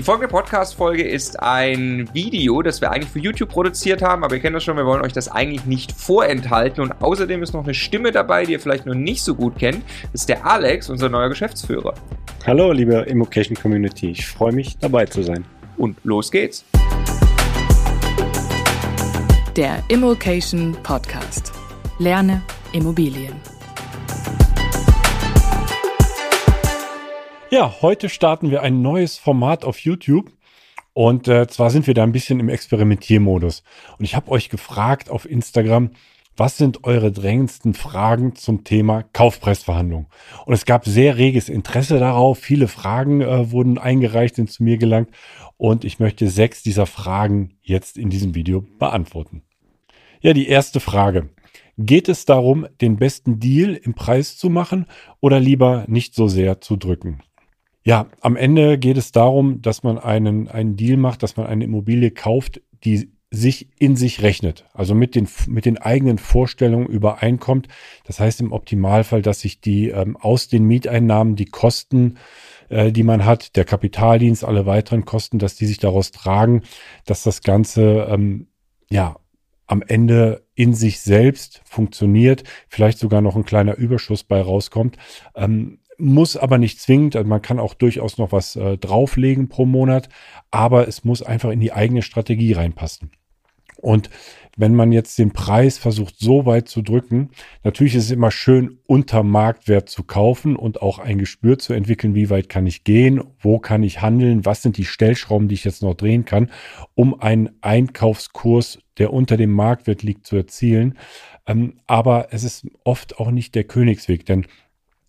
Die folgende Podcast-Folge ist ein Video, das wir eigentlich für YouTube produziert haben, aber ihr kennt das schon, wir wollen euch das eigentlich nicht vorenthalten. Und außerdem ist noch eine Stimme dabei, die ihr vielleicht noch nicht so gut kennt. Das ist der Alex, unser neuer Geschäftsführer. Hallo, liebe Immocation Community. Ich freue mich, dabei zu sein. Und los geht's. Der Immocation Podcast. Lerne Immobilien. Ja, heute starten wir ein neues Format auf YouTube. Und äh, zwar sind wir da ein bisschen im Experimentiermodus. Und ich habe euch gefragt auf Instagram, was sind eure drängendsten Fragen zum Thema Kaufpreisverhandlung? Und es gab sehr reges Interesse darauf. Viele Fragen äh, wurden eingereicht, sind zu mir gelangt. Und ich möchte sechs dieser Fragen jetzt in diesem Video beantworten. Ja, die erste Frage. Geht es darum, den besten Deal im Preis zu machen oder lieber nicht so sehr zu drücken? Ja, am Ende geht es darum, dass man einen, einen Deal macht, dass man eine Immobilie kauft, die sich in sich rechnet, also mit den, mit den eigenen Vorstellungen übereinkommt. Das heißt im Optimalfall, dass sich die ähm, aus den Mieteinnahmen die Kosten, äh, die man hat, der Kapitaldienst, alle weiteren Kosten, dass die sich daraus tragen, dass das Ganze ähm, ja am Ende in sich selbst funktioniert, vielleicht sogar noch ein kleiner Überschuss bei rauskommt. Ähm, muss aber nicht zwingend, also man kann auch durchaus noch was äh, drauflegen pro Monat, aber es muss einfach in die eigene Strategie reinpassen. Und wenn man jetzt den Preis versucht so weit zu drücken, natürlich ist es immer schön, unter Marktwert zu kaufen und auch ein Gespür zu entwickeln, wie weit kann ich gehen, wo kann ich handeln, was sind die Stellschrauben, die ich jetzt noch drehen kann, um einen Einkaufskurs, der unter dem Marktwert liegt, zu erzielen. Ähm, aber es ist oft auch nicht der Königsweg, denn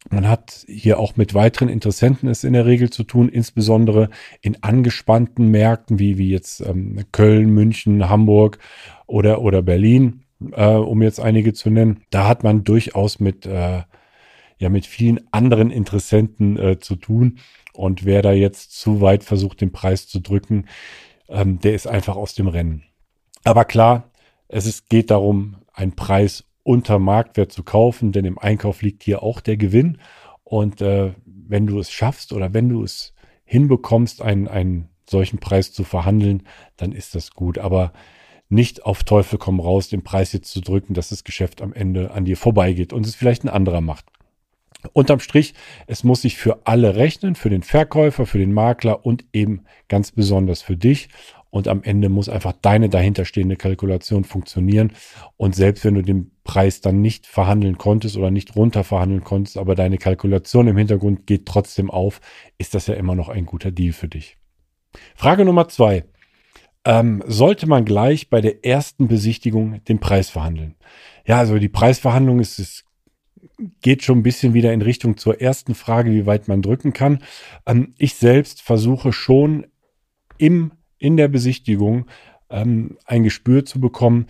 man hat hier auch mit weiteren Interessenten es in der Regel zu tun, insbesondere in angespannten Märkten wie, wie jetzt ähm, Köln, München, Hamburg oder, oder Berlin, äh, um jetzt einige zu nennen. Da hat man durchaus mit, äh, ja, mit vielen anderen Interessenten äh, zu tun. Und wer da jetzt zu weit versucht, den Preis zu drücken, ähm, der ist einfach aus dem Rennen. Aber klar, es ist, geht darum, einen Preis unter Marktwert zu kaufen, denn im Einkauf liegt hier auch der Gewinn. Und äh, wenn du es schaffst oder wenn du es hinbekommst, einen, einen solchen Preis zu verhandeln, dann ist das gut. Aber nicht auf Teufel komm raus, den Preis jetzt zu drücken, dass das Geschäft am Ende an dir vorbeigeht und es vielleicht ein anderer macht. Unterm Strich, es muss sich für alle rechnen, für den Verkäufer, für den Makler und eben ganz besonders für dich. Und am Ende muss einfach deine dahinterstehende Kalkulation funktionieren. Und selbst wenn du den Preis dann nicht verhandeln konntest oder nicht runter verhandeln konntest, aber deine Kalkulation im Hintergrund geht trotzdem auf, ist das ja immer noch ein guter Deal für dich. Frage Nummer zwei. Ähm, sollte man gleich bei der ersten Besichtigung den Preis verhandeln? Ja, also die Preisverhandlung ist, es geht schon ein bisschen wieder in Richtung zur ersten Frage, wie weit man drücken kann. Ähm, ich selbst versuche schon im in der Besichtigung ähm, ein Gespür zu bekommen,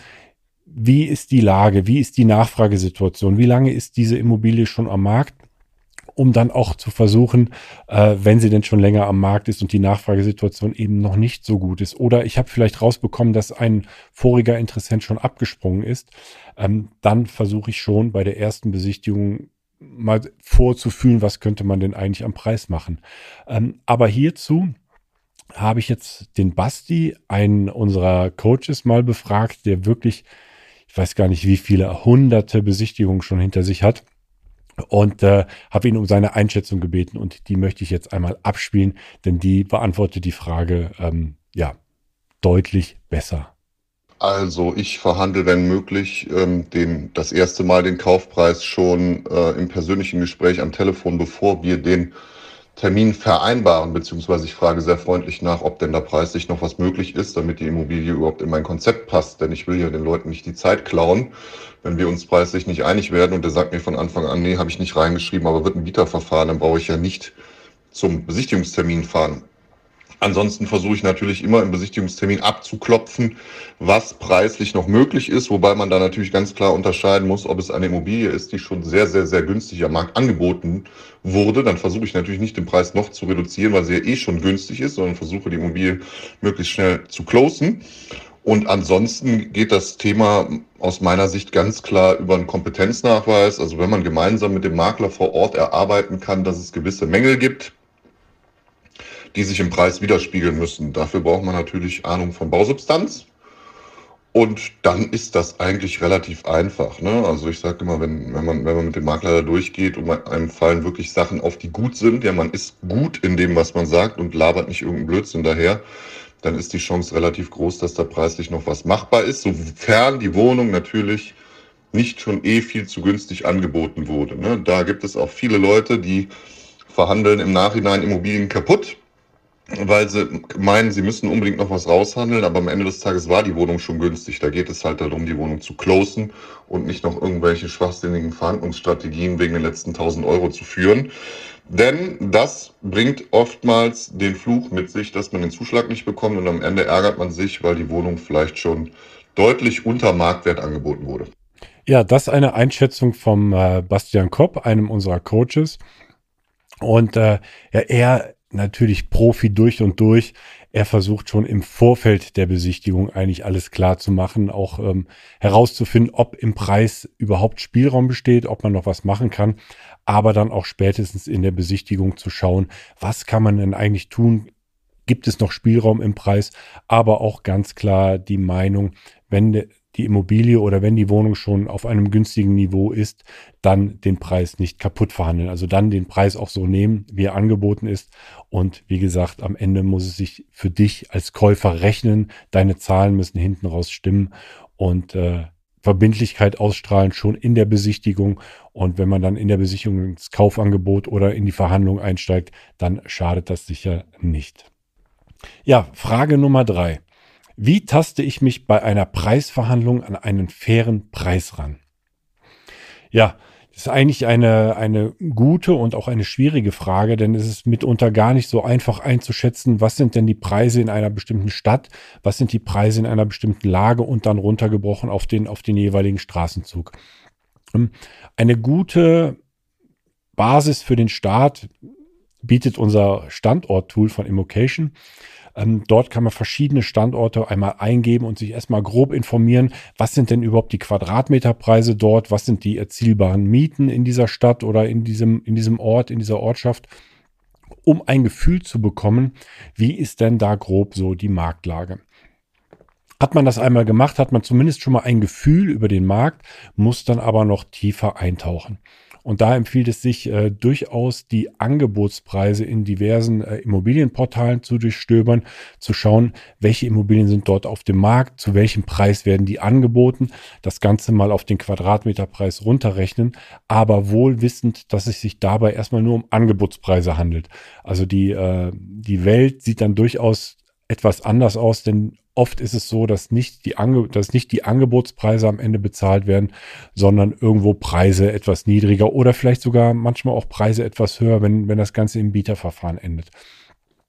wie ist die Lage, wie ist die Nachfragesituation, wie lange ist diese Immobilie schon am Markt, um dann auch zu versuchen, äh, wenn sie denn schon länger am Markt ist und die Nachfragesituation eben noch nicht so gut ist. Oder ich habe vielleicht rausbekommen, dass ein voriger Interessent schon abgesprungen ist. Ähm, dann versuche ich schon bei der ersten Besichtigung mal vorzufühlen, was könnte man denn eigentlich am Preis machen. Ähm, aber hierzu habe ich jetzt den Basti, einen unserer Coaches, mal befragt, der wirklich, ich weiß gar nicht, wie viele hunderte Besichtigungen schon hinter sich hat. Und äh, habe ihn um seine Einschätzung gebeten und die möchte ich jetzt einmal abspielen, denn die beantwortet die Frage ähm, ja deutlich besser. Also ich verhandle, wenn möglich, ähm, den, das erste Mal den Kaufpreis schon äh, im persönlichen Gespräch am Telefon, bevor wir den Termin vereinbaren, beziehungsweise ich frage sehr freundlich nach, ob denn da preislich noch was möglich ist, damit die Immobilie überhaupt in mein Konzept passt. Denn ich will ja den Leuten nicht die Zeit klauen, wenn wir uns preislich nicht einig werden und der sagt mir von Anfang an, nee, habe ich nicht reingeschrieben, aber wird ein Bieterverfahren, dann brauche ich ja nicht zum Besichtigungstermin fahren. Ansonsten versuche ich natürlich immer im Besichtigungstermin abzuklopfen, was preislich noch möglich ist, wobei man da natürlich ganz klar unterscheiden muss, ob es eine Immobilie ist, die schon sehr, sehr, sehr günstig am Markt angeboten wurde. Dann versuche ich natürlich nicht den Preis noch zu reduzieren, weil sie ja eh schon günstig ist, sondern versuche die Immobilie möglichst schnell zu closen. Und ansonsten geht das Thema aus meiner Sicht ganz klar über einen Kompetenznachweis. Also wenn man gemeinsam mit dem Makler vor Ort erarbeiten kann, dass es gewisse Mängel gibt, die sich im Preis widerspiegeln müssen. Dafür braucht man natürlich Ahnung von Bausubstanz. Und dann ist das eigentlich relativ einfach. Ne? Also ich sage immer, wenn, wenn, man, wenn man mit dem Makler da durchgeht und einem fallen wirklich Sachen auf, die gut sind, ja, man ist gut in dem, was man sagt und labert nicht irgendeinen Blödsinn daher, dann ist die Chance relativ groß, dass da preislich noch was machbar ist, sofern die Wohnung natürlich nicht schon eh viel zu günstig angeboten wurde. Ne? Da gibt es auch viele Leute, die verhandeln im Nachhinein Immobilien kaputt weil sie meinen, sie müssen unbedingt noch was raushandeln, aber am Ende des Tages war die Wohnung schon günstig. Da geht es halt darum, die Wohnung zu closen und nicht noch irgendwelche schwachsinnigen Verhandlungsstrategien wegen den letzten 1000 Euro zu führen. Denn das bringt oftmals den Fluch mit sich, dass man den Zuschlag nicht bekommt und am Ende ärgert man sich, weil die Wohnung vielleicht schon deutlich unter Marktwert angeboten wurde. Ja, das ist eine Einschätzung vom äh, Bastian Kopp, einem unserer Coaches. Und äh, ja, er natürlich Profi durch und durch. Er versucht schon im Vorfeld der Besichtigung eigentlich alles klar zu machen, auch ähm, herauszufinden, ob im Preis überhaupt Spielraum besteht, ob man noch was machen kann, aber dann auch spätestens in der Besichtigung zu schauen, was kann man denn eigentlich tun? Gibt es noch Spielraum im Preis? Aber auch ganz klar die Meinung, wenn die Immobilie oder wenn die Wohnung schon auf einem günstigen Niveau ist, dann den Preis nicht kaputt verhandeln. Also dann den Preis auch so nehmen, wie er angeboten ist. Und wie gesagt, am Ende muss es sich für dich als Käufer rechnen. Deine Zahlen müssen hinten raus stimmen und äh, Verbindlichkeit ausstrahlen schon in der Besichtigung. Und wenn man dann in der Besichtigung ins Kaufangebot oder in die Verhandlung einsteigt, dann schadet das sicher nicht. Ja, Frage Nummer drei. Wie taste ich mich bei einer Preisverhandlung an einen fairen Preis ran? Ja, das ist eigentlich eine, eine gute und auch eine schwierige Frage, denn es ist mitunter gar nicht so einfach einzuschätzen, was sind denn die Preise in einer bestimmten Stadt, was sind die Preise in einer bestimmten Lage und dann runtergebrochen auf den, auf den jeweiligen Straßenzug. Ähm, eine gute Basis für den Start bietet unser Standort-Tool von Immocation. Ähm, dort kann man verschiedene Standorte einmal eingeben und sich erstmal grob informieren, was sind denn überhaupt die Quadratmeterpreise dort, was sind die erzielbaren Mieten in dieser Stadt oder in diesem, in diesem Ort, in dieser Ortschaft, um ein Gefühl zu bekommen, wie ist denn da grob so die Marktlage. Hat man das einmal gemacht, hat man zumindest schon mal ein Gefühl über den Markt, muss dann aber noch tiefer eintauchen. Und da empfiehlt es sich äh, durchaus, die Angebotspreise in diversen äh, Immobilienportalen zu durchstöbern, zu schauen, welche Immobilien sind dort auf dem Markt, zu welchem Preis werden die angeboten, das Ganze mal auf den Quadratmeterpreis runterrechnen, aber wohl wissend, dass es sich dabei erstmal nur um Angebotspreise handelt. Also die, äh, die Welt sieht dann durchaus etwas anders aus, denn oft ist es so, dass nicht die, Ange dass nicht die Angebotspreise am Ende bezahlt werden, sondern irgendwo Preise etwas niedriger oder vielleicht sogar manchmal auch Preise etwas höher, wenn, wenn das Ganze im Bieterverfahren endet.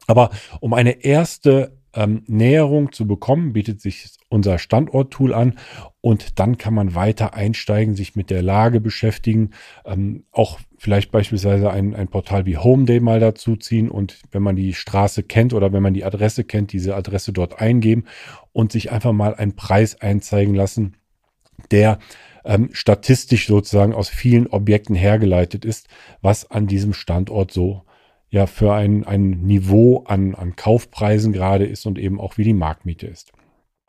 Aber um eine erste ähm, Näherung zu bekommen, bietet sich unser Standort-Tool an und dann kann man weiter einsteigen, sich mit der Lage beschäftigen, ähm, auch vielleicht beispielsweise ein, ein Portal wie Homeday mal dazu ziehen und wenn man die Straße kennt oder wenn man die Adresse kennt, diese Adresse dort eingeben und sich einfach mal einen Preis einzeigen lassen, der ähm, statistisch sozusagen aus vielen Objekten hergeleitet ist, was an diesem Standort so ja für ein, ein Niveau an, an Kaufpreisen gerade ist und eben auch wie die Marktmiete ist.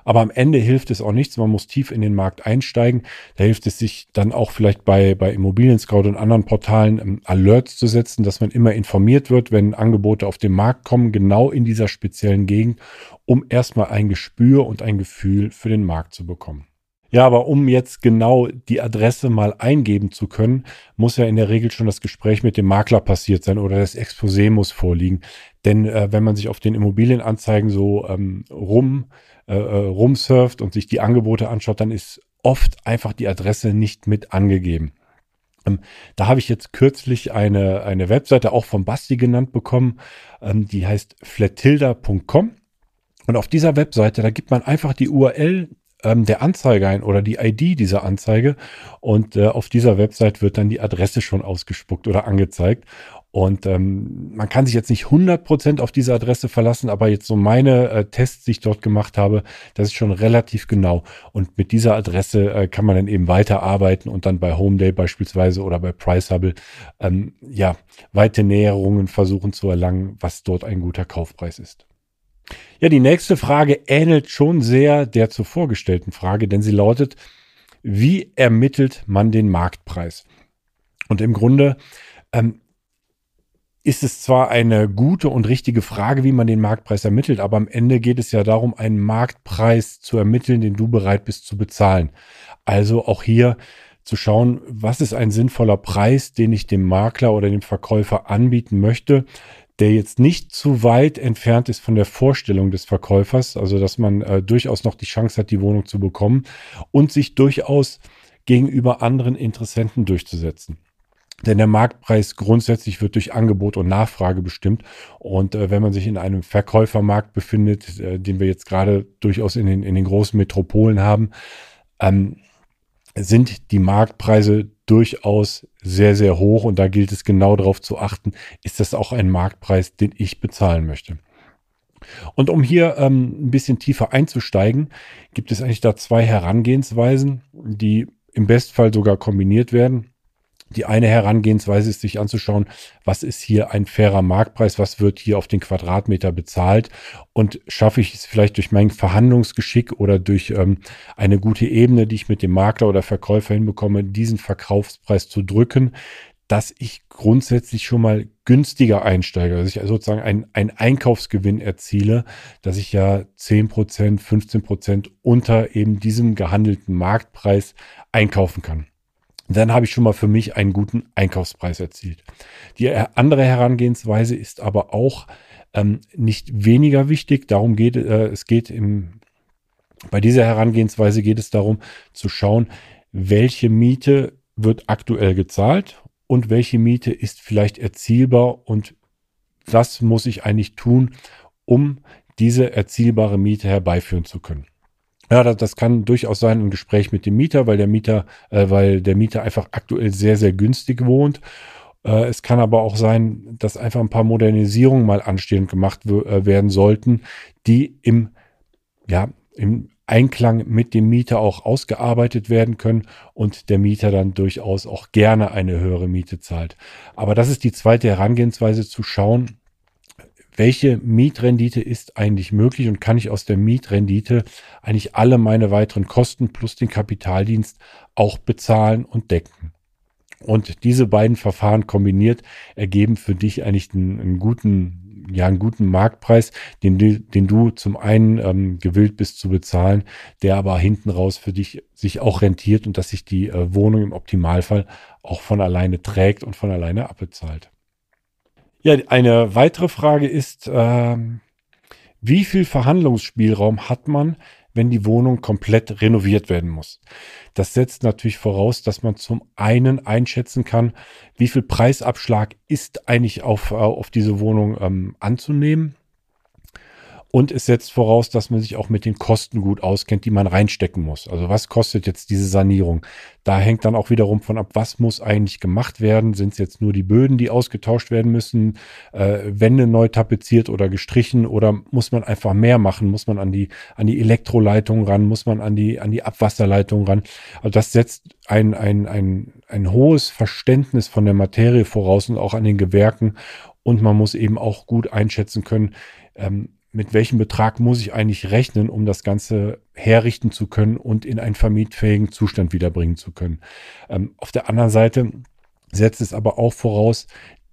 Aber am Ende hilft es auch nichts. Man muss tief in den Markt einsteigen. Da hilft es sich dann auch vielleicht bei, bei Immobilien Scout und anderen Portalen ähm, Alerts zu setzen, dass man immer informiert wird, wenn Angebote auf den Markt kommen, genau in dieser speziellen Gegend, um erstmal ein Gespür und ein Gefühl für den Markt zu bekommen. Ja, aber um jetzt genau die Adresse mal eingeben zu können, muss ja in der Regel schon das Gespräch mit dem Makler passiert sein oder das Exposé muss vorliegen. Denn äh, wenn man sich auf den Immobilienanzeigen so ähm, rum, äh, äh, rumsurft und sich die Angebote anschaut, dann ist oft einfach die Adresse nicht mit angegeben. Ähm, da habe ich jetzt kürzlich eine, eine Webseite auch vom Basti genannt bekommen, ähm, die heißt flatilda.com. Und auf dieser Webseite, da gibt man einfach die URL ähm, der Anzeige ein oder die ID dieser Anzeige und äh, auf dieser Website wird dann die Adresse schon ausgespuckt oder angezeigt. Und ähm, man kann sich jetzt nicht 100% auf diese Adresse verlassen, aber jetzt so meine äh, Tests, die ich dort gemacht habe, das ist schon relativ genau. Und mit dieser Adresse äh, kann man dann eben weiterarbeiten und dann bei Homeday beispielsweise oder bei Price ähm, ja, weite Näherungen versuchen zu erlangen, was dort ein guter Kaufpreis ist. Ja, die nächste Frage ähnelt schon sehr der zuvor gestellten Frage, denn sie lautet, wie ermittelt man den Marktpreis? Und im Grunde ähm, ist es zwar eine gute und richtige Frage, wie man den Marktpreis ermittelt, aber am Ende geht es ja darum, einen Marktpreis zu ermitteln, den du bereit bist zu bezahlen. Also auch hier zu schauen, was ist ein sinnvoller Preis, den ich dem Makler oder dem Verkäufer anbieten möchte, der jetzt nicht zu weit entfernt ist von der Vorstellung des Verkäufers, also dass man äh, durchaus noch die Chance hat, die Wohnung zu bekommen und sich durchaus gegenüber anderen Interessenten durchzusetzen. Denn der Marktpreis grundsätzlich wird durch Angebot und Nachfrage bestimmt. Und äh, wenn man sich in einem Verkäufermarkt befindet, äh, den wir jetzt gerade durchaus in den, in den großen Metropolen haben, ähm, sind die Marktpreise durchaus sehr, sehr hoch. Und da gilt es genau darauf zu achten, ist das auch ein Marktpreis, den ich bezahlen möchte. Und um hier ähm, ein bisschen tiefer einzusteigen, gibt es eigentlich da zwei Herangehensweisen, die im Bestfall sogar kombiniert werden. Die eine Herangehensweise ist, sich anzuschauen, was ist hier ein fairer Marktpreis, was wird hier auf den Quadratmeter bezahlt und schaffe ich es vielleicht durch mein Verhandlungsgeschick oder durch ähm, eine gute Ebene, die ich mit dem Makler oder Verkäufer hinbekomme, diesen Verkaufspreis zu drücken, dass ich grundsätzlich schon mal günstiger einsteige, dass ich sozusagen einen, einen Einkaufsgewinn erziele, dass ich ja 10%, 15% unter eben diesem gehandelten Marktpreis einkaufen kann dann habe ich schon mal für mich einen guten Einkaufspreis erzielt. Die andere Herangehensweise ist aber auch ähm, nicht weniger wichtig. Darum geht äh, es geht im bei dieser Herangehensweise geht es darum zu schauen, welche Miete wird aktuell gezahlt und welche Miete ist vielleicht erzielbar und was muss ich eigentlich tun, um diese erzielbare Miete herbeiführen zu können. Ja, das, das kann durchaus sein ein Gespräch mit dem Mieter, weil der Mieter, äh, weil der Mieter einfach aktuell sehr, sehr günstig wohnt. Äh, es kann aber auch sein, dass einfach ein paar Modernisierungen mal anstehend gemacht äh, werden sollten, die im, ja, im Einklang mit dem Mieter auch ausgearbeitet werden können und der Mieter dann durchaus auch gerne eine höhere Miete zahlt. Aber das ist die zweite Herangehensweise zu schauen, welche Mietrendite ist eigentlich möglich und kann ich aus der Mietrendite eigentlich alle meine weiteren Kosten plus den Kapitaldienst auch bezahlen und decken. Und diese beiden Verfahren kombiniert ergeben für dich eigentlich einen, einen guten, ja, einen guten Marktpreis, den du, den du zum einen ähm, gewillt bist zu bezahlen, der aber hinten raus für dich sich auch rentiert und dass sich die äh, Wohnung im Optimalfall auch von alleine trägt und von alleine abbezahlt. Ja, eine weitere Frage ist, ähm, wie viel Verhandlungsspielraum hat man, wenn die Wohnung komplett renoviert werden muss? Das setzt natürlich voraus, dass man zum einen einschätzen kann, wie viel Preisabschlag ist eigentlich auf, äh, auf diese Wohnung ähm, anzunehmen und es setzt voraus, dass man sich auch mit den Kosten gut auskennt, die man reinstecken muss. Also was kostet jetzt diese Sanierung? Da hängt dann auch wiederum von ab, was muss eigentlich gemacht werden? Sind es jetzt nur die Böden, die ausgetauscht werden müssen, äh, Wände neu tapeziert oder gestrichen oder muss man einfach mehr machen? Muss man an die, an die Elektroleitung ran? Muss man an die, an die Abwasserleitung ran? Also das setzt ein, ein, ein, ein hohes Verständnis von der Materie voraus und auch an den Gewerken. Und man muss eben auch gut einschätzen können, ähm, mit welchem Betrag muss ich eigentlich rechnen, um das Ganze herrichten zu können und in einen vermietfähigen Zustand wiederbringen zu können. Ähm, auf der anderen Seite setzt es aber auch voraus,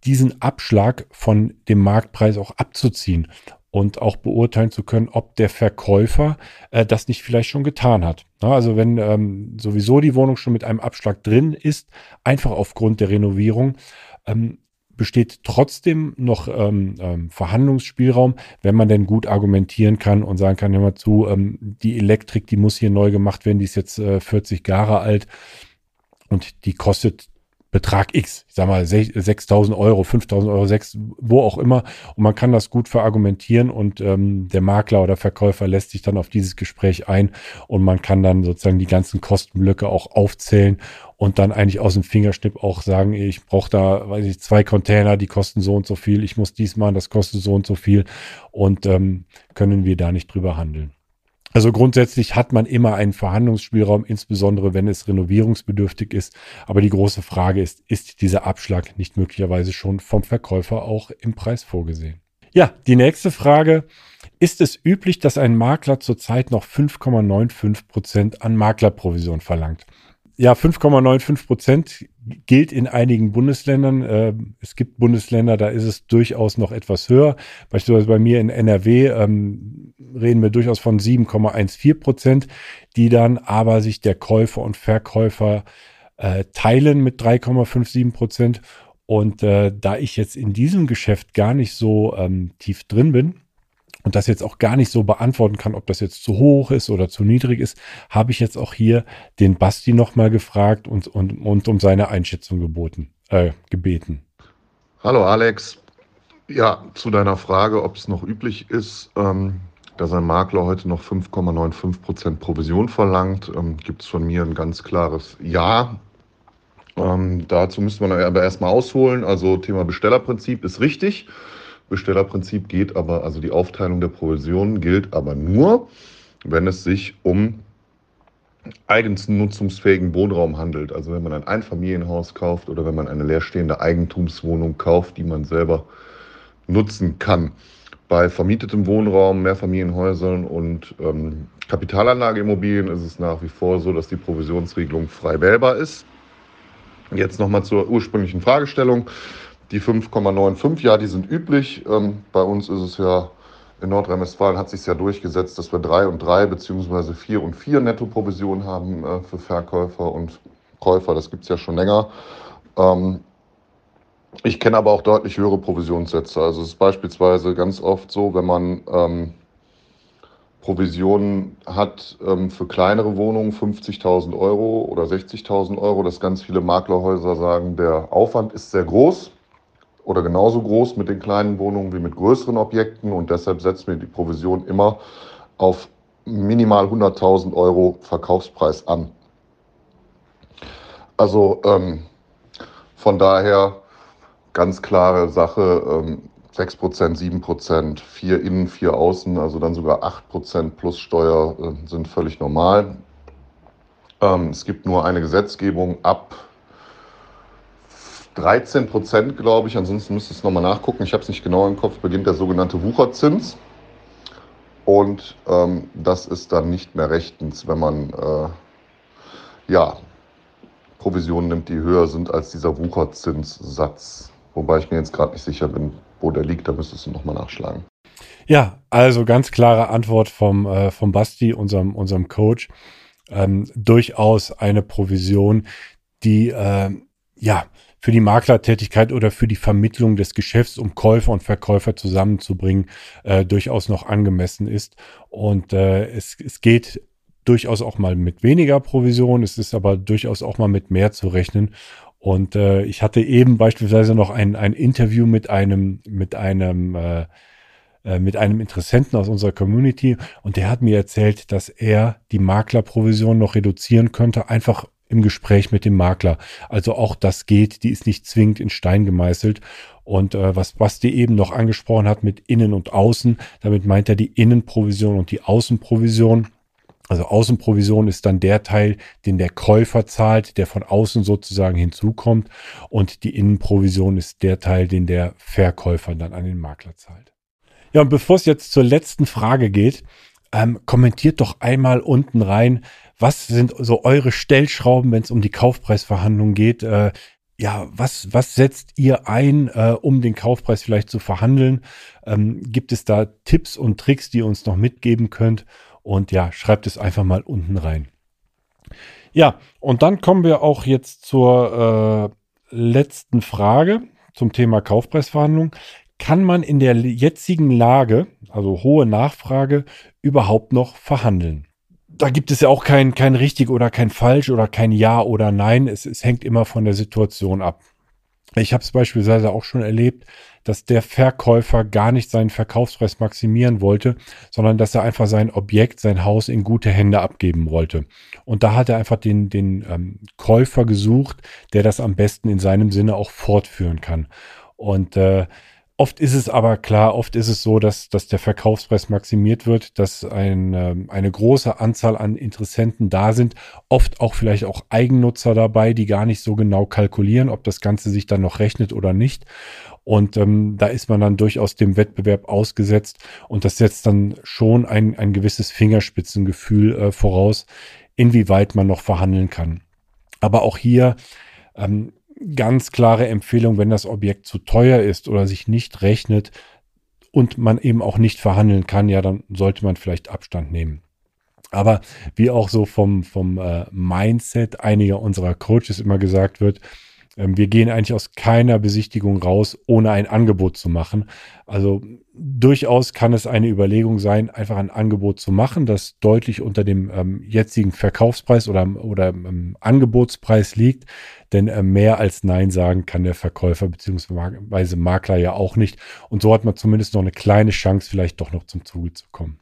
diesen Abschlag von dem Marktpreis auch abzuziehen und auch beurteilen zu können, ob der Verkäufer äh, das nicht vielleicht schon getan hat. Ja, also wenn ähm, sowieso die Wohnung schon mit einem Abschlag drin ist, einfach aufgrund der Renovierung, ähm, besteht trotzdem noch ähm, ähm, Verhandlungsspielraum, wenn man denn gut argumentieren kann und sagen kann, hör mal zu, ähm, die Elektrik, die muss hier neu gemacht werden, die ist jetzt äh, 40 Jahre alt und die kostet Betrag X, ich sag mal 6.000 Euro, 5.000 Euro, 6, wo auch immer. Und man kann das gut verargumentieren und ähm, der Makler oder Verkäufer lässt sich dann auf dieses Gespräch ein und man kann dann sozusagen die ganzen Kostenblöcke auch aufzählen und dann eigentlich aus dem Fingerschnipp auch sagen, ich brauche da, weiß ich, zwei Container, die kosten so und so viel, ich muss dies machen, das kostet so und so viel und ähm, können wir da nicht drüber handeln. Also grundsätzlich hat man immer einen Verhandlungsspielraum, insbesondere wenn es renovierungsbedürftig ist. Aber die große Frage ist, ist dieser Abschlag nicht möglicherweise schon vom Verkäufer auch im Preis vorgesehen? Ja, die nächste Frage. Ist es üblich, dass ein Makler zurzeit noch 5,95 Prozent an Maklerprovision verlangt? Ja, 5,95 Prozent gilt in einigen Bundesländern. Äh, es gibt Bundesländer, da ist es durchaus noch etwas höher. Beispielsweise bei mir in NRW ähm, reden wir durchaus von 7,14 Prozent, die dann aber sich der Käufer und Verkäufer äh, teilen mit 3,57 Prozent. Und äh, da ich jetzt in diesem Geschäft gar nicht so ähm, tief drin bin, und das jetzt auch gar nicht so beantworten kann, ob das jetzt zu hoch ist oder zu niedrig ist, habe ich jetzt auch hier den Basti nochmal gefragt und, und, und um seine Einschätzung geboten, äh, gebeten. Hallo Alex. Ja, zu deiner Frage, ob es noch üblich ist, ähm, dass ein Makler heute noch 5,95% Provision verlangt, ähm, gibt es von mir ein ganz klares Ja. Ähm, dazu müsste man aber erstmal ausholen. Also Thema Bestellerprinzip ist richtig. Bestellerprinzip geht aber, also die Aufteilung der Provisionen gilt aber nur, wenn es sich um eigens nutzungsfähigen Wohnraum handelt. Also wenn man ein Einfamilienhaus kauft oder wenn man eine leerstehende Eigentumswohnung kauft, die man selber nutzen kann. Bei vermietetem Wohnraum, Mehrfamilienhäusern und ähm, Kapitalanlageimmobilien ist es nach wie vor so, dass die Provisionsregelung frei wählbar ist. Jetzt nochmal zur ursprünglichen Fragestellung. Die 5,95, ja, die sind üblich. Ähm, bei uns ist es ja in Nordrhein-Westfalen hat sich ja durchgesetzt, dass wir 3 und 3 beziehungsweise 4 und 4 Nettoprovisionen haben äh, für Verkäufer und Käufer. Das gibt es ja schon länger. Ähm, ich kenne aber auch deutlich höhere Provisionssätze. Also es ist beispielsweise ganz oft so, wenn man ähm, Provisionen hat ähm, für kleinere Wohnungen 50.000 Euro oder 60.000 Euro, dass ganz viele Maklerhäuser sagen, der Aufwand ist sehr groß oder genauso groß mit den kleinen Wohnungen wie mit größeren Objekten und deshalb setzen wir die Provision immer auf minimal 100.000 Euro Verkaufspreis an. Also ähm, von daher ganz klare Sache, ähm, 6%, 7%, 4 innen, 4 außen, also dann sogar 8% plus Steuer äh, sind völlig normal. Ähm, es gibt nur eine Gesetzgebung ab 13 Prozent, glaube ich, ansonsten müsste es nochmal nachgucken, ich habe es nicht genau im Kopf, beginnt der sogenannte Wucherzins. Und ähm, das ist dann nicht mehr rechtens, wenn man äh, ja, Provisionen nimmt, die höher sind als dieser Wucherzinssatz. Wobei ich mir jetzt gerade nicht sicher bin, wo der liegt, da müsstest du nochmal nachschlagen. Ja, also ganz klare Antwort vom, äh, vom Basti, unserem, unserem Coach. Ähm, durchaus eine Provision, die äh, ja für die Maklertätigkeit oder für die Vermittlung des Geschäfts, um Käufer und Verkäufer zusammenzubringen, äh, durchaus noch angemessen ist. Und äh, es, es geht durchaus auch mal mit weniger Provision, es ist aber durchaus auch mal mit mehr zu rechnen. Und äh, ich hatte eben beispielsweise noch ein, ein Interview mit einem, mit einem äh, äh mit einem Interessenten aus unserer Community und der hat mir erzählt, dass er die Maklerprovision noch reduzieren könnte, einfach im Gespräch mit dem Makler. Also auch das geht, die ist nicht zwingend in Stein gemeißelt. Und äh, was Basti eben noch angesprochen hat mit Innen und Außen, damit meint er die Innenprovision und die Außenprovision. Also Außenprovision ist dann der Teil, den der Käufer zahlt, der von außen sozusagen hinzukommt. Und die Innenprovision ist der Teil, den der Verkäufer dann an den Makler zahlt. Ja, und bevor es jetzt zur letzten Frage geht, ähm, kommentiert doch einmal unten rein, was sind so eure Stellschrauben, wenn es um die Kaufpreisverhandlung geht? Äh, ja, was, was setzt ihr ein, äh, um den Kaufpreis vielleicht zu verhandeln? Ähm, gibt es da Tipps und Tricks, die ihr uns noch mitgeben könnt? Und ja, schreibt es einfach mal unten rein. Ja, und dann kommen wir auch jetzt zur äh, letzten Frage zum Thema Kaufpreisverhandlung. Kann man in der jetzigen Lage, also hohe Nachfrage, überhaupt noch verhandeln? da gibt es ja auch kein, kein richtig oder kein falsch oder kein Ja oder Nein. Es, es hängt immer von der Situation ab. Ich habe es beispielsweise auch schon erlebt, dass der Verkäufer gar nicht seinen Verkaufspreis maximieren wollte, sondern dass er einfach sein Objekt, sein Haus in gute Hände abgeben wollte. Und da hat er einfach den, den ähm, Käufer gesucht, der das am besten in seinem Sinne auch fortführen kann. Und äh, Oft ist es aber klar, oft ist es so, dass, dass der Verkaufspreis maximiert wird, dass ein, ähm, eine große Anzahl an Interessenten da sind, oft auch vielleicht auch Eigennutzer dabei, die gar nicht so genau kalkulieren, ob das Ganze sich dann noch rechnet oder nicht. Und ähm, da ist man dann durchaus dem Wettbewerb ausgesetzt und das setzt dann schon ein, ein gewisses Fingerspitzengefühl äh, voraus, inwieweit man noch verhandeln kann. Aber auch hier ähm, ganz klare Empfehlung, wenn das Objekt zu teuer ist oder sich nicht rechnet und man eben auch nicht verhandeln kann, ja, dann sollte man vielleicht Abstand nehmen. Aber wie auch so vom, vom äh, Mindset einiger unserer Coaches immer gesagt wird, wir gehen eigentlich aus keiner Besichtigung raus, ohne ein Angebot zu machen. Also durchaus kann es eine Überlegung sein, einfach ein Angebot zu machen, das deutlich unter dem ähm, jetzigen Verkaufspreis oder, oder ähm, Angebotspreis liegt. Denn äh, mehr als Nein sagen kann der Verkäufer bzw. Makler ja auch nicht. Und so hat man zumindest noch eine kleine Chance, vielleicht doch noch zum Zuge zu kommen.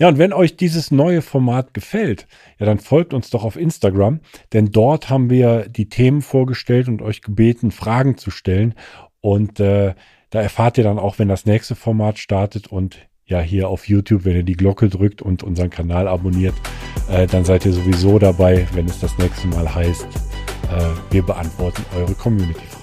Ja, und wenn euch dieses neue Format gefällt, ja, dann folgt uns doch auf Instagram, denn dort haben wir die Themen vorgestellt und euch gebeten, Fragen zu stellen. Und äh, da erfahrt ihr dann auch, wenn das nächste Format startet und ja, hier auf YouTube, wenn ihr die Glocke drückt und unseren Kanal abonniert, äh, dann seid ihr sowieso dabei, wenn es das nächste Mal heißt, äh, wir beantworten eure Community-Fragen.